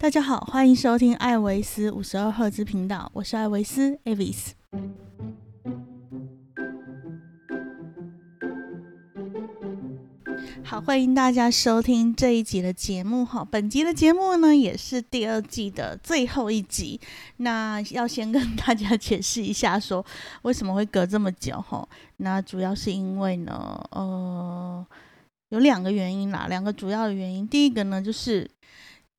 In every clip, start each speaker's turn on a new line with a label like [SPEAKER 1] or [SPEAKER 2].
[SPEAKER 1] 大家好，欢迎收听艾维斯五十二赫兹频道，我是艾维斯 Avis。好，欢迎大家收听这一集的节目哈。本集的节目呢，也是第二季的最后一集。那要先跟大家解释一下，说为什么会隔这么久哈？那主要是因为呢，呃，有两个原因啦，两个主要的原因。第一个呢，就是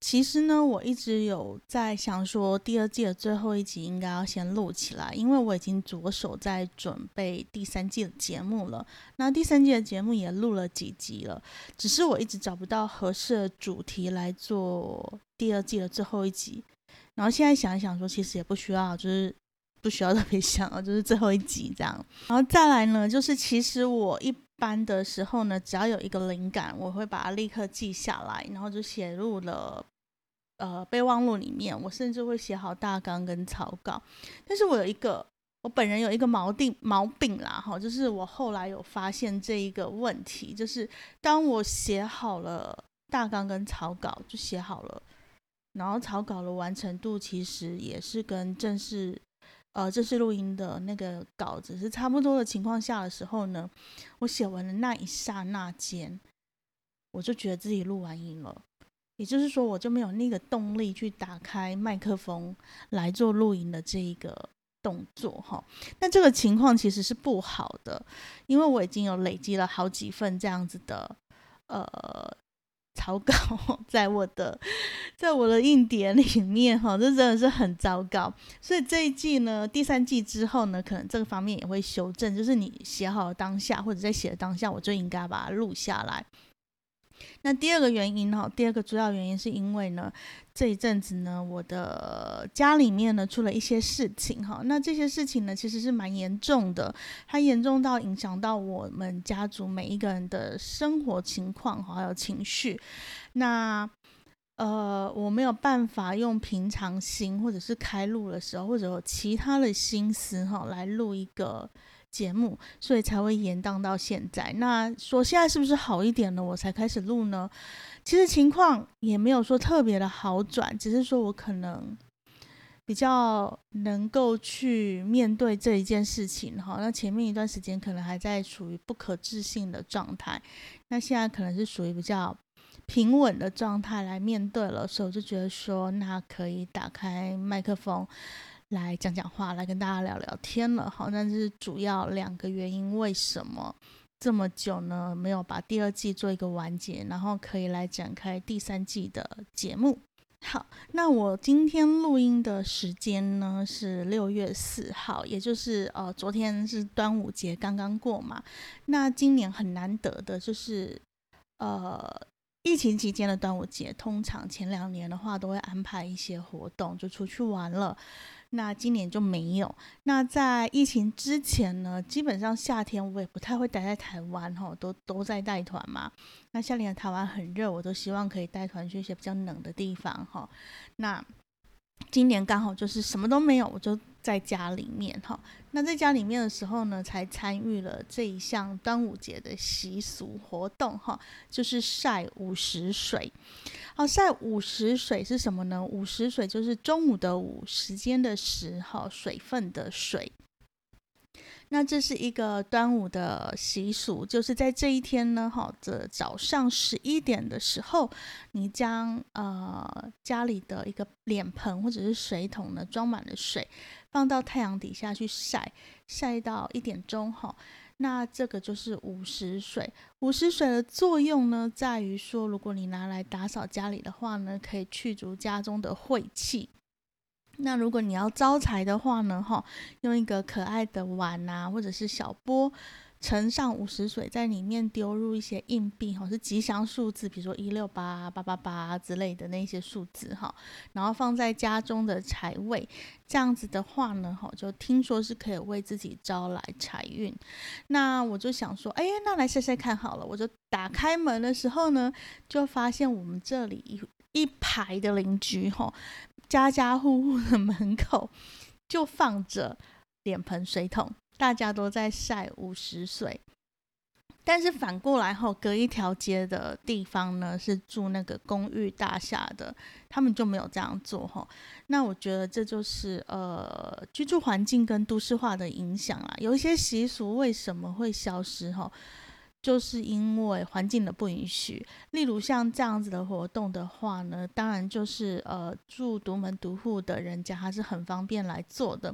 [SPEAKER 1] 其实呢，我一直有在想说，第二季的最后一集应该要先录起来，因为我已经着手在准备第三季的节目了。那第三季的节目也录了几集了，只是我一直找不到合适的主题来做第二季的最后一集。然后现在想一想，说其实也不需要，就是不需要特别想，就是最后一集这样。然后再来呢，就是其实我一般的时候呢，只要有一个灵感，我会把它立刻记下来，然后就写入了呃备忘录里面。我甚至会写好大纲跟草稿。但是我有一个，我本人有一个毛病毛病啦，哈，就是我后来有发现这一个问题，就是当我写好了大纲跟草稿，就写好了。然后草稿的完成度其实也是跟正式，呃，正式录音的那个稿子是差不多的情况下的时候呢，我写完的那一刹那间，我就觉得自己录完音了，也就是说，我就没有那个动力去打开麦克风来做录音的这一个动作哈。那这个情况其实是不好的，因为我已经有累积了好几份这样子的，呃。草稿 在我的，在我的硬碟里面哈，这真的是很糟糕。所以这一季呢，第三季之后呢，可能这个方面也会修正。就是你写好当下，或者在写的当下，我就应该把它录下来。那第二个原因哈，第二个主要原因是因为呢，这一阵子呢，我的家里面呢出了一些事情哈。那这些事情呢，其实是蛮严重的，它严重到影响到我们家族每一个人的生活情况，还有情绪。那呃，我没有办法用平常心，或者是开录的时候，或者有其他的心思哈，来录一个。节目，所以才会延宕到现在。那说现在是不是好一点了？我才开始录呢？其实情况也没有说特别的好转，只是说我可能比较能够去面对这一件事情哈。那前面一段时间可能还在处于不可置信的状态，那现在可能是属于比较平稳的状态来面对了，所以我就觉得说，那可以打开麦克风。来讲讲话，来跟大家聊聊天了。好，那是主要两个原因，为什么这么久呢？没有把第二季做一个完结，然后可以来展开第三季的节目。好，那我今天录音的时间呢是六月四号，也就是呃昨天是端午节刚刚过嘛。那今年很难得的就是呃疫情期间的端午节，通常前两年的话都会安排一些活动，就出去玩了。那今年就没有。那在疫情之前呢，基本上夏天我也不太会待在台湾哈，都都在带团嘛。那夏天的台湾很热，我都希望可以带团去一些比较冷的地方哈。那今年刚好就是什么都没有，我就在家里面哈。那在家里面的时候呢，才参与了这一项端午节的习俗活动哈，就是晒午时水。好，晒午时水是什么呢？午时水就是中午的午，时间的时，哈，水分的水。那这是一个端午的习俗，就是在这一天呢，哈，这早上十一点的时候，你将呃家里的一个脸盆或者是水桶呢装满了水，放到太阳底下去晒，晒到一点钟，哈。那这个就是午时水。午时水的作用呢，在于说，如果你拿来打扫家里的话呢，可以去除家中的晦气。那如果你要招财的话呢，哈，用一个可爱的碗啊，或者是小钵，盛上五十水，在里面丢入一些硬币，哈，是吉祥数字，比如说一六八、八八八之类的那些数字，哈，然后放在家中的财位，这样子的话呢，哈，就听说是可以为自己招来财运。那我就想说，哎，那来晒晒看好了。我就打开门的时候呢，就发现我们这里一一排的邻居，哈。家家户户的门口就放着脸盆、水桶，大家都在晒午时水。但是反过来后，隔一条街的地方呢，是住那个公寓大厦的，他们就没有这样做哈。那我觉得这就是呃居住环境跟都市化的影响啦。有一些习俗为什么会消失哈？就是因为环境的不允许。例如像这样子的活动的话呢，当然就是呃住独门独户的人家，他是很方便来做的。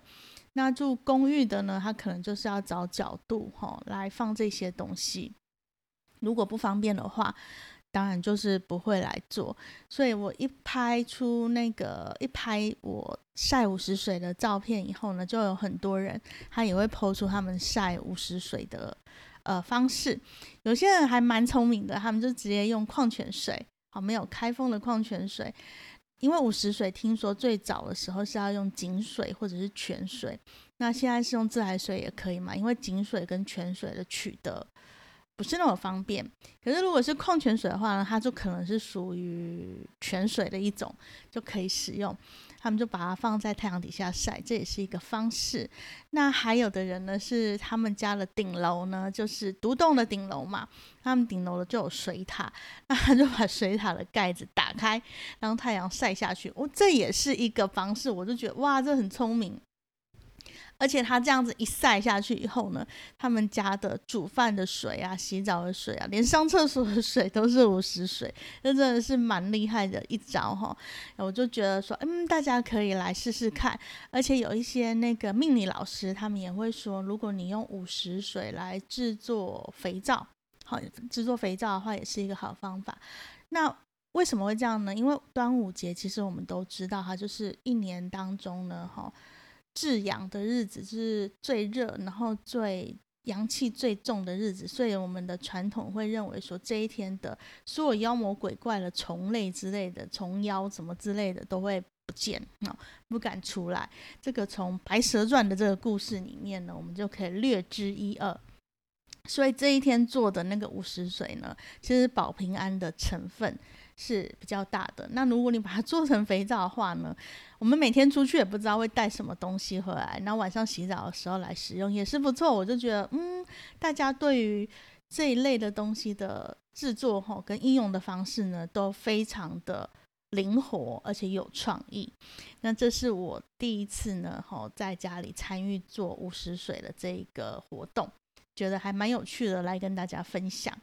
[SPEAKER 1] 那住公寓的呢，他可能就是要找角度哈来放这些东西。如果不方便的话，当然就是不会来做。所以我一拍出那个一拍我晒五十水的照片以后呢，就有很多人他也会抛出他们晒五十水的呃方式。有些人还蛮聪明的，他们就直接用矿泉水，好没有开封的矿泉水。因为五十水听说最早的时候是要用井水或者是泉水，那现在是用自来水也可以嘛？因为井水跟泉水的取得不是那么方便。可是如果是矿泉水的话呢，它就可能是属于泉水的一种，就可以使用。他们就把它放在太阳底下晒，这也是一个方式。那还有的人呢，是他们家的顶楼呢，就是独栋的顶楼嘛，他们顶楼的就有水塔，那他就把水塔的盖子打开，让太阳晒下去。哦，这也是一个方式，我就觉得哇，这很聪明。而且他这样子一晒下去以后呢，他们家的煮饭的水啊、洗澡的水啊，连上厕所的水都是五十水，这真的是蛮厉害的一招哈。我就觉得说，嗯，大家可以来试试看。而且有一些那个命理老师，他们也会说，如果你用五十水来制作肥皂，好，制作肥皂的话，也是一个好方法。那为什么会这样呢？因为端午节其实我们都知道，它就是一年当中呢，哈。至阳的日子是最热，然后最阳气最重的日子，所以我们的传统会认为说这一天的所有妖魔鬼怪的虫类之类的虫妖什么之类的都会不见啊，不敢出来。这个从《白蛇传》的这个故事里面呢，我们就可以略知一二。所以这一天做的那个五十水呢，其实保平安的成分。是比较大的。那如果你把它做成肥皂的话呢，我们每天出去也不知道会带什么东西回来，那晚上洗澡的时候来使用也是不错。我就觉得，嗯，大家对于这一类的东西的制作哈跟应用的方式呢，都非常的灵活而且有创意。那这是我第一次呢，哈，在家里参与做五十水的这个活动。觉得还蛮有趣的，来跟大家分享。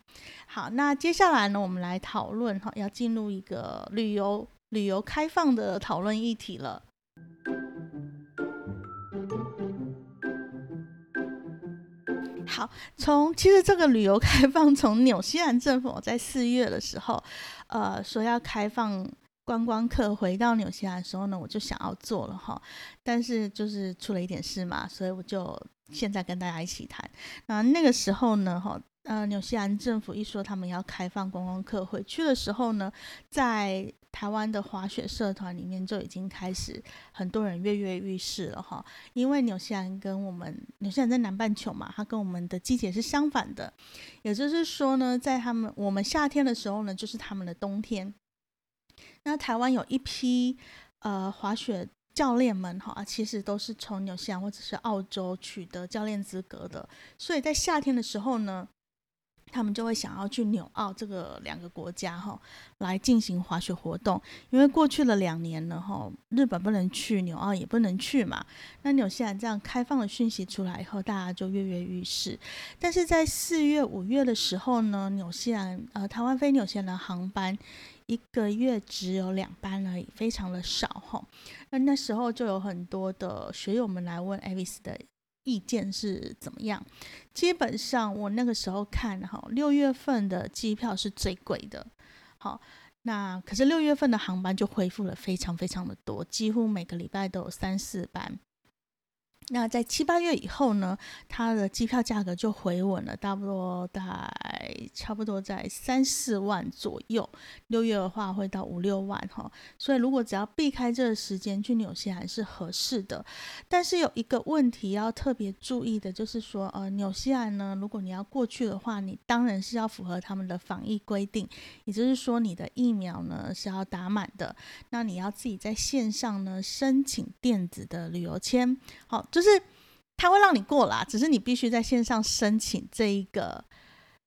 [SPEAKER 1] 好，那接下来呢，我们来讨论哈，要进入一个旅游旅游开放的讨论议题了。好，从其实这个旅游开放，从纽西兰政府在四月的时候，呃，说要开放。观光客回到纽西兰的时候呢，我就想要做了哈，但是就是出了一点事嘛，所以我就现在跟大家一起谈。那那个时候呢，哈，呃，纽西兰政府一说他们要开放观光客回去的时候呢，在台湾的滑雪社团里面就已经开始很多人跃跃欲试了哈，因为纽西兰跟我们纽西兰在南半球嘛，它跟我们的季节是相反的，也就是说呢，在他们我们夏天的时候呢，就是他们的冬天。那台湾有一批呃滑雪教练们哈，其实都是从纽西兰或者是澳洲取得教练资格的，所以在夏天的时候呢。他们就会想要去纽澳这个两个国家哈，来进行滑雪活动。因为过去了两年了哈，日本不能去，纽澳也不能去嘛。那纽西兰这样开放的讯息出来以后，大家就跃跃欲试。但是在四月、五月的时候呢，纽西兰呃台湾飞纽西兰的航班一个月只有两班而已，非常的少哈。那那时候就有很多的学友们来问 Avis 的。意见是怎么样？基本上我那个时候看哈，六月份的机票是最贵的。好，那可是六月份的航班就恢复了非常非常的多，几乎每个礼拜都有三四班。那在七八月以后呢，它的机票价格就回稳了，差不多在差不多在三四万左右。六月的话会到五六万哈，所以如果只要避开这个时间去纽西兰是合适的。但是有一个问题要特别注意的，就是说呃，纽西兰呢，如果你要过去的话，你当然是要符合他们的防疫规定，也就是说你的疫苗呢是要打满的。那你要自己在线上呢申请电子的旅游签，好。就是他会让你过啦，只是你必须在线上申请这一个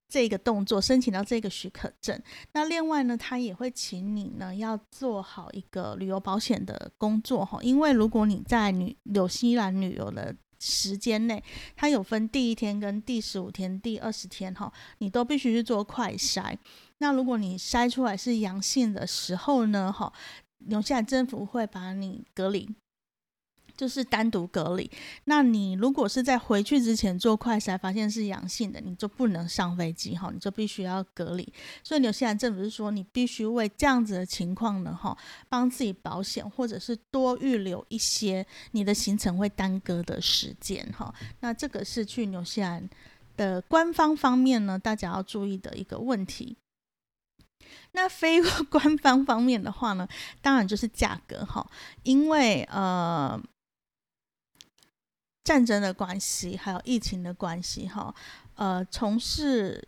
[SPEAKER 1] 这个动作，申请到这个许可证。那另外呢，他也会请你呢要做好一个旅游保险的工作哈，因为如果你在纽纽西兰旅游的时间内，它有分第一天跟第十五天、第二十天哈，你都必须去做快筛。那如果你筛出来是阳性的时候呢，哈，纽西兰政府会把你隔离。就是单独隔离。那你如果是在回去之前做快筛，发现是阳性的，你就不能上飞机哈，你就必须要隔离。所以纽西兰政府是说，你必须为这样子的情况呢，哈，帮自己保险，或者是多预留一些你的行程会耽搁的时间哈。那这个是去纽西兰的官方方面呢，大家要注意的一个问题。那非 官方方面的话呢，当然就是价格哈，因为呃。战争的关系，还有疫情的关系，哈，呃，从事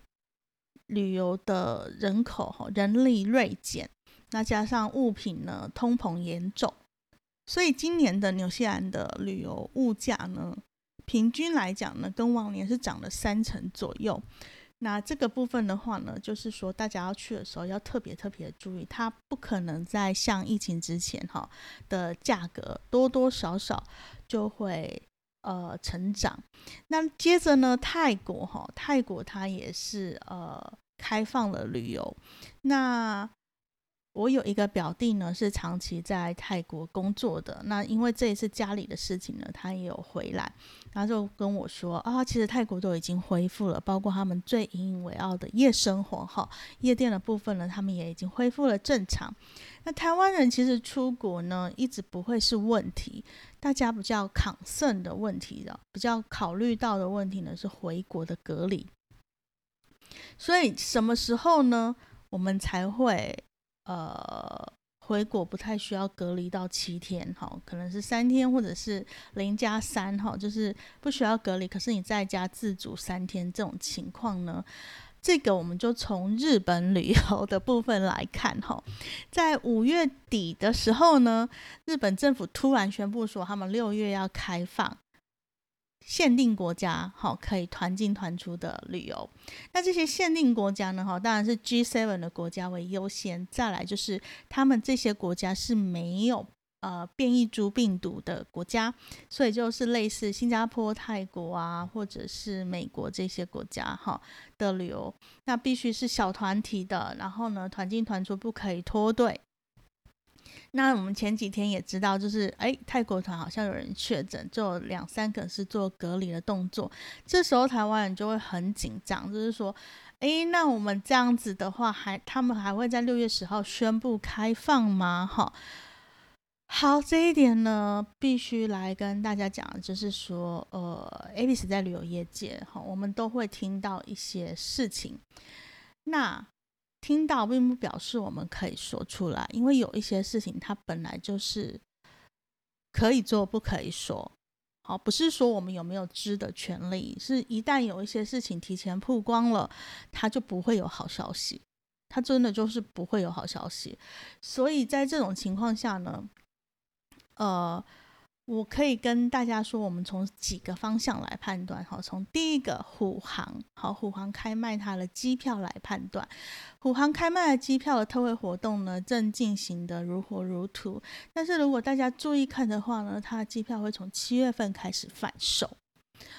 [SPEAKER 1] 旅游的人口，人力锐减，那加上物品呢通膨严重，所以今年的纽西兰的旅游物价呢，平均来讲呢，跟往年是涨了三成左右。那这个部分的话呢，就是说大家要去的时候要特别特别注意，它不可能在像疫情之前哈的价格多多少少就会。呃，成长。那接着呢，泰国哈，泰国它也是呃开放了旅游。那我有一个表弟呢，是长期在泰国工作的。那因为这一次家里的事情呢，他也有回来，他就跟我说啊，其实泰国都已经恢复了，包括他们最引以为傲的夜生活哈，夜店的部分呢，他们也已经恢复了正常。那台湾人其实出国呢，一直不会是问题，大家比较抗胜的问题的，比较考虑到的问题呢，是回国的隔离。所以什么时候呢，我们才会？呃，回国不太需要隔离到七天，哈，可能是三天或者是零加三，哈，就是不需要隔离。可是你在家自主三天这种情况呢，这个我们就从日本旅游的部分来看，哈，在五月底的时候呢，日本政府突然宣布说，他们六月要开放。限定国家，好，可以团进团出的旅游。那这些限定国家呢，哈，当然是 G7 的国家为优先。再来就是他们这些国家是没有呃变异株病毒的国家，所以就是类似新加坡、泰国啊，或者是美国这些国家，哈的旅游，那必须是小团体的，然后呢，团进团出不可以脱队。那我们前几天也知道，就是哎，泰国团好像有人确诊，就有两三个是做隔离的动作。这时候台湾人就会很紧张，就是说，哎，那我们这样子的话，还他们还会在六月十号宣布开放吗？哈，好，这一点呢，必须来跟大家讲，就是说，呃，A B C 在旅游业界，哈，我们都会听到一些事情。那听到并不表示我们可以说出来，因为有一些事情它本来就是可以做不可以说。好，不是说我们有没有知的权利，是一旦有一些事情提前曝光了，它就不会有好消息，它真的就是不会有好消息。所以在这种情况下呢，呃。我可以跟大家说，我们从几个方向来判断。好，从第一个虎航，好，虎航开卖它的机票来判断。虎航开卖的机票的特惠活动呢，正进行的如火如荼。但是如果大家注意看的话呢，它的机票会从七月份开始贩售。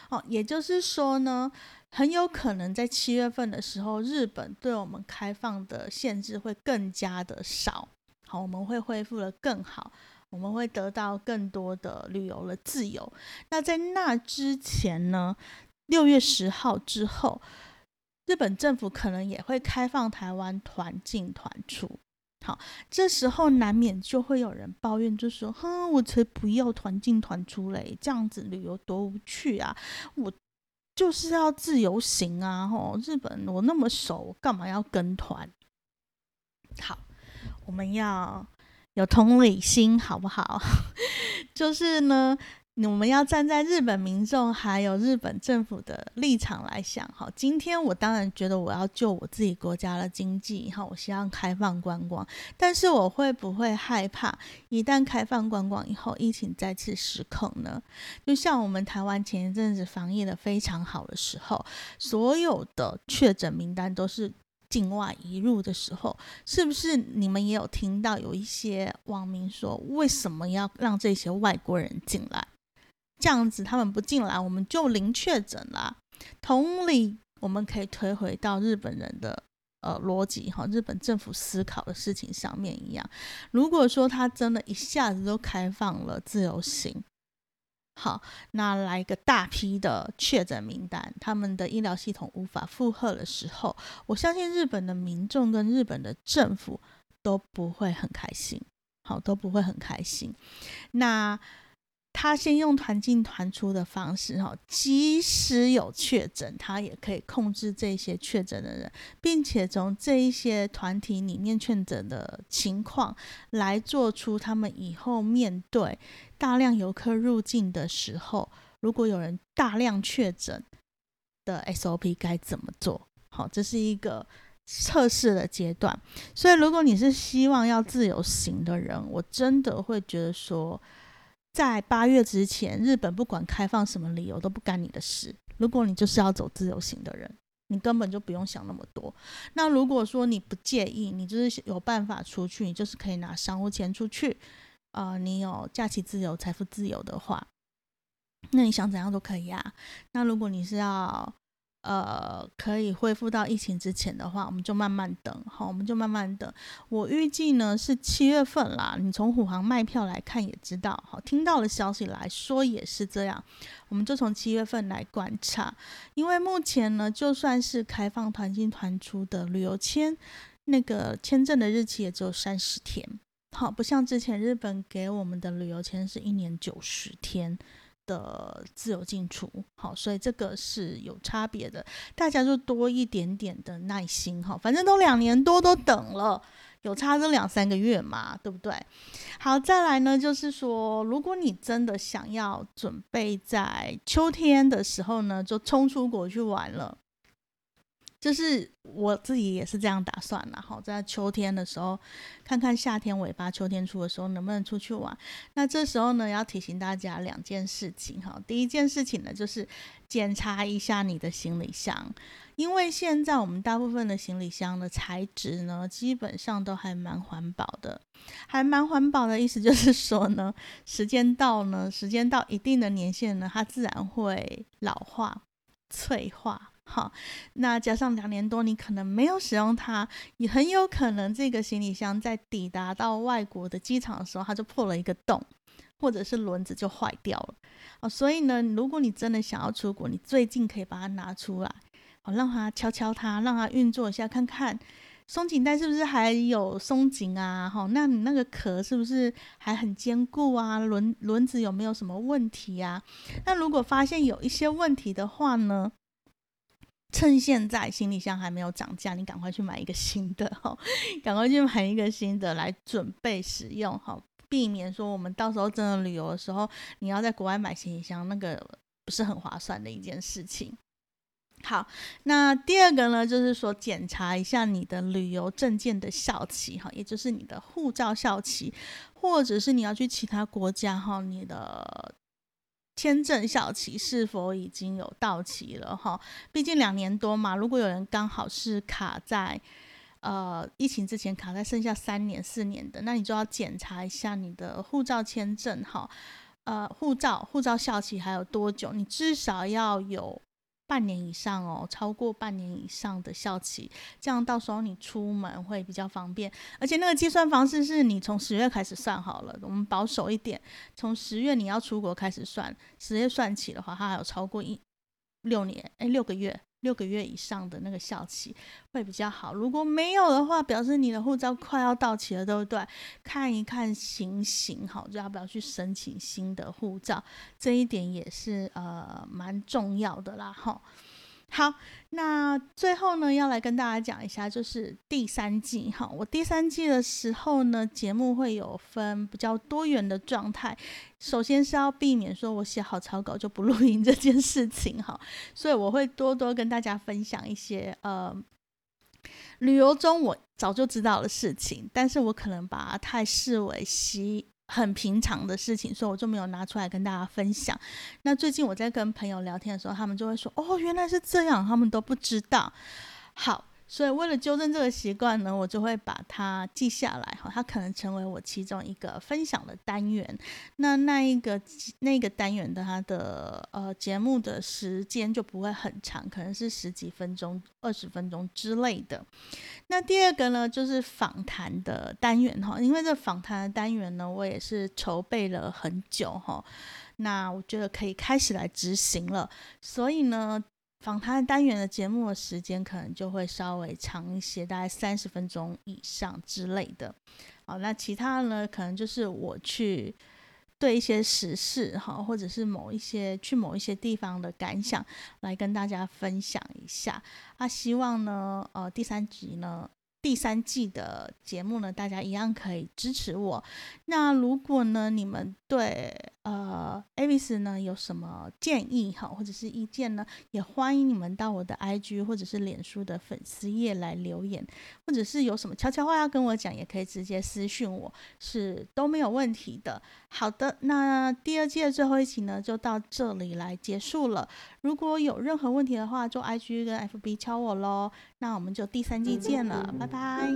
[SPEAKER 1] 哦，也就是说呢，很有可能在七月份的时候，日本对我们开放的限制会更加的少。好，我们会恢复的更好。我们会得到更多的旅游的自由。那在那之前呢？六月十号之后，日本政府可能也会开放台湾团进团出。好，这时候难免就会有人抱怨，就说：“哼，我才不要团进团出嘞，这样子旅游多无趣啊！我就是要自由行啊！吼，日本我那么熟，干嘛要跟团？”好，我们要。有同理心好不好？就是呢，我们要站在日本民众还有日本政府的立场来想，好，今天我当然觉得我要救我自己国家的经济，哈，我希望开放观光，但是我会不会害怕一旦开放观光以后，疫情再次失控呢？就像我们台湾前一阵子防疫的非常好的时候，所有的确诊名单都是境外移入的时候，是不是你们也有听到有一些网民说，为什么要让这些外国人进来？这样子，他们不进来，我们就零确诊啦。同理，我们可以推回到日本人的呃逻辑哈，日本政府思考的事情上面一样。如果说他真的一下子都开放了自由行，好，那来一个大批的确诊名单，他们的医疗系统无法负荷的时候，我相信日本的民众跟日本的政府都不会很开心，好，都不会很开心。那。他先用团进团出的方式，哈，即使有确诊，他也可以控制这些确诊的人，并且从这一些团体里面确诊的情况来做出他们以后面对大量游客入境的时候，如果有人大量确诊的 SOP 该怎么做？好，这是一个测试的阶段。所以，如果你是希望要自由行的人，我真的会觉得说。在八月之前，日本不管开放什么理由都不干你的事。如果你就是要走自由行的人，你根本就不用想那么多。那如果说你不介意，你就是有办法出去，你就是可以拿商务签出去。呃，你有假期自由、财富自由的话，那你想怎样都可以啊。那如果你是要呃，可以恢复到疫情之前的话，我们就慢慢等，好，我们就慢慢等。我预计呢是七月份啦。你从虎航卖票来看也知道，好，听到的消息来说也是这样。我们就从七月份来观察，因为目前呢，就算是开放团进团出的旅游签，那个签证的日期也只有三十天，好，不像之前日本给我们的旅游签是一年九十天。的自由进出，好，所以这个是有差别的，大家就多一点点的耐心，哈，反正都两年多都等了，有差这两三个月嘛，对不对？好，再来呢，就是说，如果你真的想要准备在秋天的时候呢，就冲出国去玩了。就是我自己也是这样打算的，好，在秋天的时候，看看夏天尾巴、秋天初的时候能不能出去玩。那这时候呢，要提醒大家两件事情，哈，第一件事情呢，就是检查一下你的行李箱，因为现在我们大部分的行李箱的材质呢，基本上都还蛮环保的，还蛮环保的意思就是说呢，时间到呢，时间到一定的年限呢，它自然会老化、脆化。好，那加上两年多，你可能没有使用它，也很有可能这个行李箱在抵达到外国的机场的时候，它就破了一个洞，或者是轮子就坏掉了。哦，所以呢，如果你真的想要出国，你最近可以把它拿出来，哦，让它敲敲它，让它运作一下，看看松紧带是不是还有松紧啊？哈，那你那个壳是不是还很坚固啊？轮轮子有没有什么问题啊？那如果发现有一些问题的话呢？趁现在行李箱还没有涨价，你赶快去买一个新的 哈，赶快去买一个新的来准备使用哈，避免说我们到时候真的旅游的时候，你要在国外买行李箱，那个不是很划算的一件事情。好，那第二个呢，就是说检查一下你的旅游证件的效期哈，也就是你的护照效期，或者是你要去其他国家哈，你的。签证效期是否已经有到期了？哈，毕竟两年多嘛。如果有人刚好是卡在呃疫情之前卡在剩下三年、四年的，那你就要检查一下你的护照签证哈，呃，护照护照效期还有多久？你至少要有。半年以上哦，超过半年以上的效期，这样到时候你出门会比较方便。而且那个计算方式是你从十月开始算好了，我们保守一点，从十月你要出国开始算，十月算起的话，它还有超过一六年，哎，六个月。六个月以上的那个效期会比较好，如果没有的话，表示你的护照快要到期了，对不对？看一看行不行，好，就要不要去申请新的护照，这一点也是呃蛮重要的啦，哈。好，那最后呢，要来跟大家讲一下，就是第三季哈。我第三季的时候呢，节目会有分比较多元的状态。首先是要避免说我写好草稿就不录音这件事情哈，所以我会多多跟大家分享一些呃旅游中我早就知道的事情，但是我可能把它太视为习。很平常的事情，所以我就没有拿出来跟大家分享。那最近我在跟朋友聊天的时候，他们就会说：“哦，原来是这样，他们都不知道。”好。所以为了纠正这个习惯呢，我就会把它记下来哈，它可能成为我其中一个分享的单元。那那一个那个单元的它的呃节目的时间就不会很长，可能是十几分钟、二十分钟之类的。那第二个呢，就是访谈的单元哈，因为这访谈的单元呢，我也是筹备了很久哈，那我觉得可以开始来执行了，所以呢。访谈单元的节目的时间可能就会稍微长一些，大概三十分钟以上之类的。好，那其他呢，可能就是我去对一些时事哈，或者是某一些去某一些地方的感想，来跟大家分享一下。啊，希望呢，呃，第三集呢。第三季的节目呢，大家一样可以支持我。那如果呢，你们对呃 Avis 呢有什么建议哈，或者是意见呢，也欢迎你们到我的 IG 或者是脸书的粉丝页来留言，或者是有什么悄悄话要跟我讲，也可以直接私讯我，是都没有问题的。好的，那第二季的最后一集呢，就到这里来结束了。如果有任何问题的话，就 IG 跟 FB 敲我喽。那我们就第三季见了，拜拜。